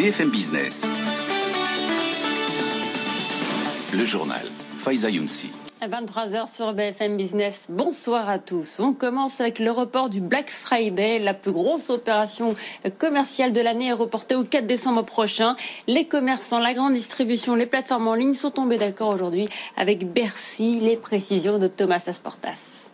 BFM Business. Le journal. Faiza Younsi. À 23h sur BFM Business. Bonsoir à tous. On commence avec le report du Black Friday. La plus grosse opération commerciale de l'année est reportée au 4 décembre prochain. Les commerçants, la grande distribution, les plateformes en ligne sont tombés d'accord aujourd'hui avec Bercy. Les précisions de Thomas Asportas.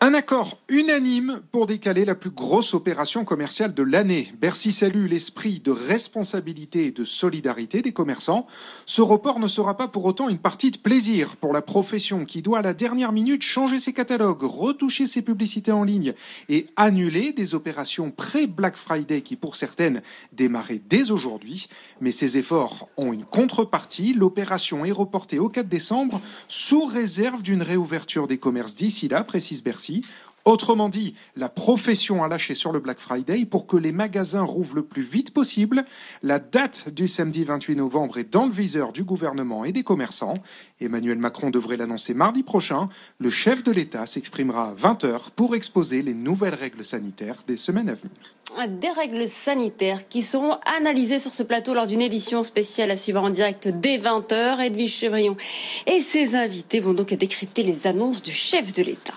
Un accord unanime pour décaler la plus grosse opération commerciale de l'année. Bercy salue l'esprit de responsabilité et de solidarité des commerçants. Ce report ne sera pas pour autant une partie de plaisir pour la profession qui doit à la dernière minute changer ses catalogues, retoucher ses publicités en ligne et annuler des opérations pré-Black Friday qui pour certaines démarraient dès aujourd'hui. Mais ces efforts ont une contrepartie. L'opération est reportée au 4 décembre sous réserve d'une réouverture des commerces d'ici là, précise Bercy. Autrement dit, la profession a lâché sur le Black Friday pour que les magasins rouvrent le plus vite possible. La date du samedi 28 novembre est dans le viseur du gouvernement et des commerçants. Emmanuel Macron devrait l'annoncer mardi prochain. Le chef de l'État s'exprimera à 20h pour exposer les nouvelles règles sanitaires des semaines à venir des règles sanitaires qui seront analysées sur ce plateau lors d'une édition spéciale à suivre en direct dès 20h. Edwige Chevrillon et ses invités vont donc décrypter les annonces du chef de l'État.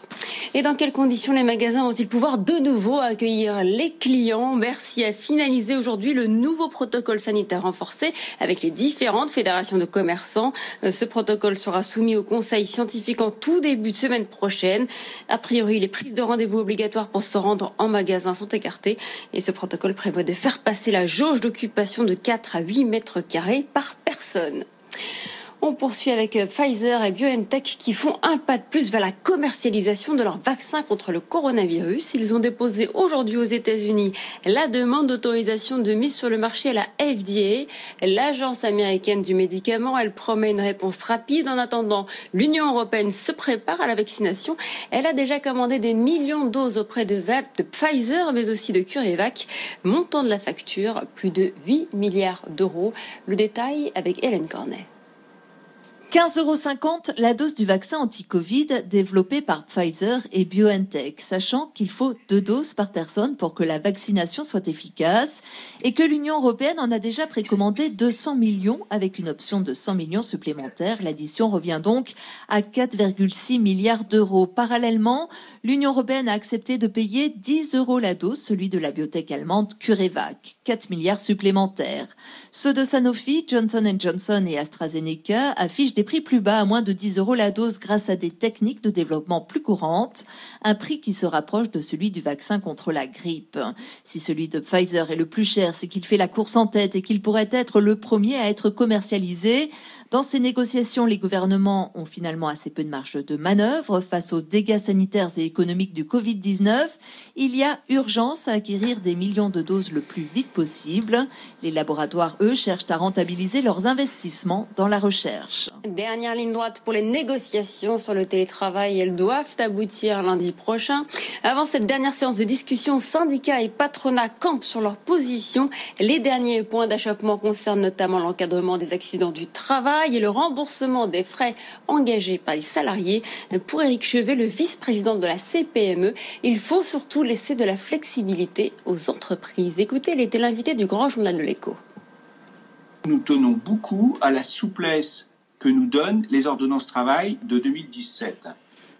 Et dans quelles conditions les magasins vont-ils pouvoir de nouveau accueillir les clients? Merci à finaliser aujourd'hui le nouveau protocole sanitaire renforcé avec les différentes fédérations de commerçants. Euh, ce protocole sera soumis au conseil scientifique en tout début de semaine prochaine. A priori, les prises de rendez-vous obligatoires pour se rendre en magasin sont écartées. Et ce protocole prévoit de faire passer la jauge d'occupation de 4 à 8 mètres carrés par personne. On poursuit avec euh, Pfizer et BioNTech qui font un pas de plus vers la commercialisation de leur vaccin contre le coronavirus. Ils ont déposé aujourd'hui aux États-Unis la demande d'autorisation de mise sur le marché à la FDA, l'agence américaine du médicament. Elle promet une réponse rapide. En attendant, l'Union européenne se prépare à la vaccination. Elle a déjà commandé des millions de doses auprès de, de Pfizer, mais aussi de CureVac. Montant de la facture, plus de 8 milliards d'euros. Le détail avec Hélène Cornet. 15,50 euros la dose du vaccin anti-Covid développé par Pfizer et BioNTech, sachant qu'il faut deux doses par personne pour que la vaccination soit efficace et que l'Union européenne en a déjà précommandé 200 millions avec une option de 100 millions supplémentaires. L'addition revient donc à 4,6 milliards d'euros. Parallèlement, l'Union européenne a accepté de payer 10 euros la dose, celui de la biotech allemande CureVac, 4 milliards supplémentaires. Ceux de Sanofi, Johnson Johnson et AstraZeneca affichent des prix plus bas à moins de 10 euros la dose grâce à des techniques de développement plus courantes, un prix qui se rapproche de celui du vaccin contre la grippe. Si celui de Pfizer est le plus cher, c'est qu'il fait la course en tête et qu'il pourrait être le premier à être commercialisé. Dans ces négociations, les gouvernements ont finalement assez peu de marge de manœuvre face aux dégâts sanitaires et économiques du Covid-19. Il y a urgence à acquérir des millions de doses le plus vite possible. Les laboratoires, eux, cherchent à rentabiliser leurs investissements dans la recherche. Dernière ligne droite pour les négociations sur le télétravail. Elles doivent aboutir lundi prochain. Avant cette dernière séance de discussion, syndicats et patronats campent sur leur position. Les derniers points d'achoppement concernent notamment l'encadrement des accidents du travail et le remboursement des frais engagés par les salariés. Pour Éric Chevet, le vice-président de la CPME, il faut surtout laisser de la flexibilité aux entreprises. Écoutez, il était l'invité du grand journal de l'écho. Nous tenons beaucoup à la souplesse que nous donnent les ordonnances travail de 2017.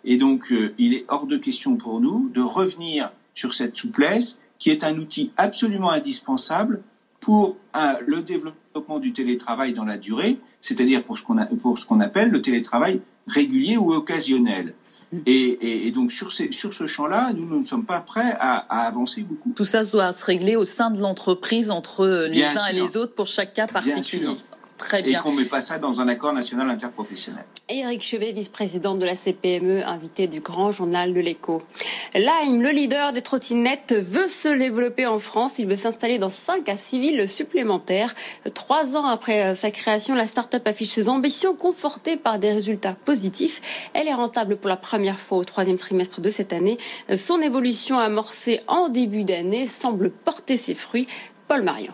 Et donc, euh, il est hors de question pour nous de revenir sur cette souplesse qui est un outil absolument indispensable pour le développement du télétravail dans la durée, c'est-à-dire pour ce qu'on appelle le télétravail régulier ou occasionnel. Mm. Et, donc sur, sur ce champ-là, nous, ne sommes pas prêts à, avancer beaucoup. Tout ça doit se régler au sein de l'entreprise entre les uns et les autres pour chaque cas particulier. Très bien. Et qu'on ne met pas ça dans un accord national interprofessionnel. Éric Chevet, vice-président de la CPME, invité du grand journal de l'écho. Lime, le leader des trottinettes, veut se développer en France. Il veut s'installer dans 5 à 6 villes supplémentaires. Trois ans après euh, sa création, la start-up affiche ses ambitions confortées par des résultats positifs. Elle est rentable pour la première fois au troisième trimestre de cette année. Son évolution amorcée en début d'année semble porter ses fruits. Paul Marion.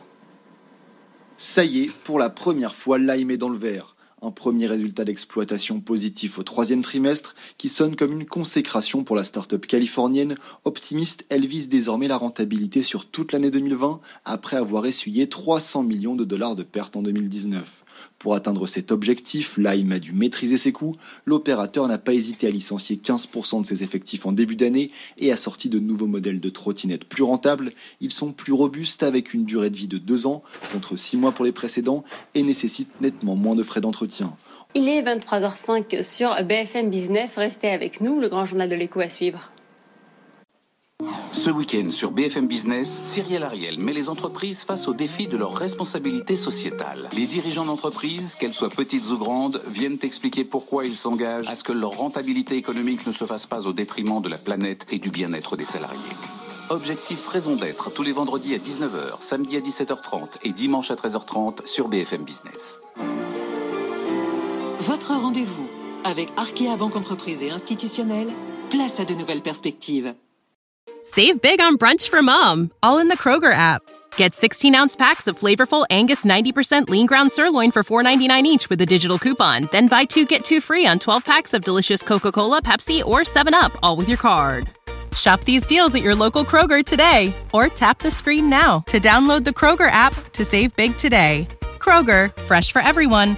Ça y est, pour la première fois, Lime est dans le vert. Un premier résultat d'exploitation positif au troisième trimestre qui sonne comme une consécration pour la start-up californienne. Optimiste, elle vise désormais la rentabilité sur toute l'année 2020 après avoir essuyé 300 millions de dollars de pertes en 2019. Pour atteindre cet objectif, Lime a dû maîtriser ses coûts. L'opérateur n'a pas hésité à licencier 15% de ses effectifs en début d'année et a sorti de nouveaux modèles de trottinettes plus rentables. Ils sont plus robustes avec une durée de vie de 2 ans contre 6 mois pour les précédents et nécessitent nettement moins de frais d'entretien. Il est 23h05 sur BFM Business. Restez avec nous, le grand journal de l'écho à suivre. Ce week-end sur BFM Business, Cyrielle Ariel met les entreprises face au défi de leur responsabilité sociétale. Les dirigeants d'entreprises, qu'elles soient petites ou grandes, viennent expliquer pourquoi ils s'engagent à ce que leur rentabilité économique ne se fasse pas au détriment de la planète et du bien-être des salariés. Objectif raison d'être tous les vendredis à 19h, samedi à 17h30 et dimanche à 13h30 sur BFM Business. Votre rendez-vous avec Arkea Banque Entreprise et Institutionnelle, place à de nouvelles perspectives. Save big on brunch for mom, all in the Kroger app. Get 16 ounce packs of flavorful Angus 90% lean ground sirloin for $4.99 each with a digital coupon. Then buy two get two free on 12 packs of delicious Coca Cola, Pepsi, or 7UP, all with your card. Shop these deals at your local Kroger today or tap the screen now to download the Kroger app to save big today. Kroger, fresh for everyone.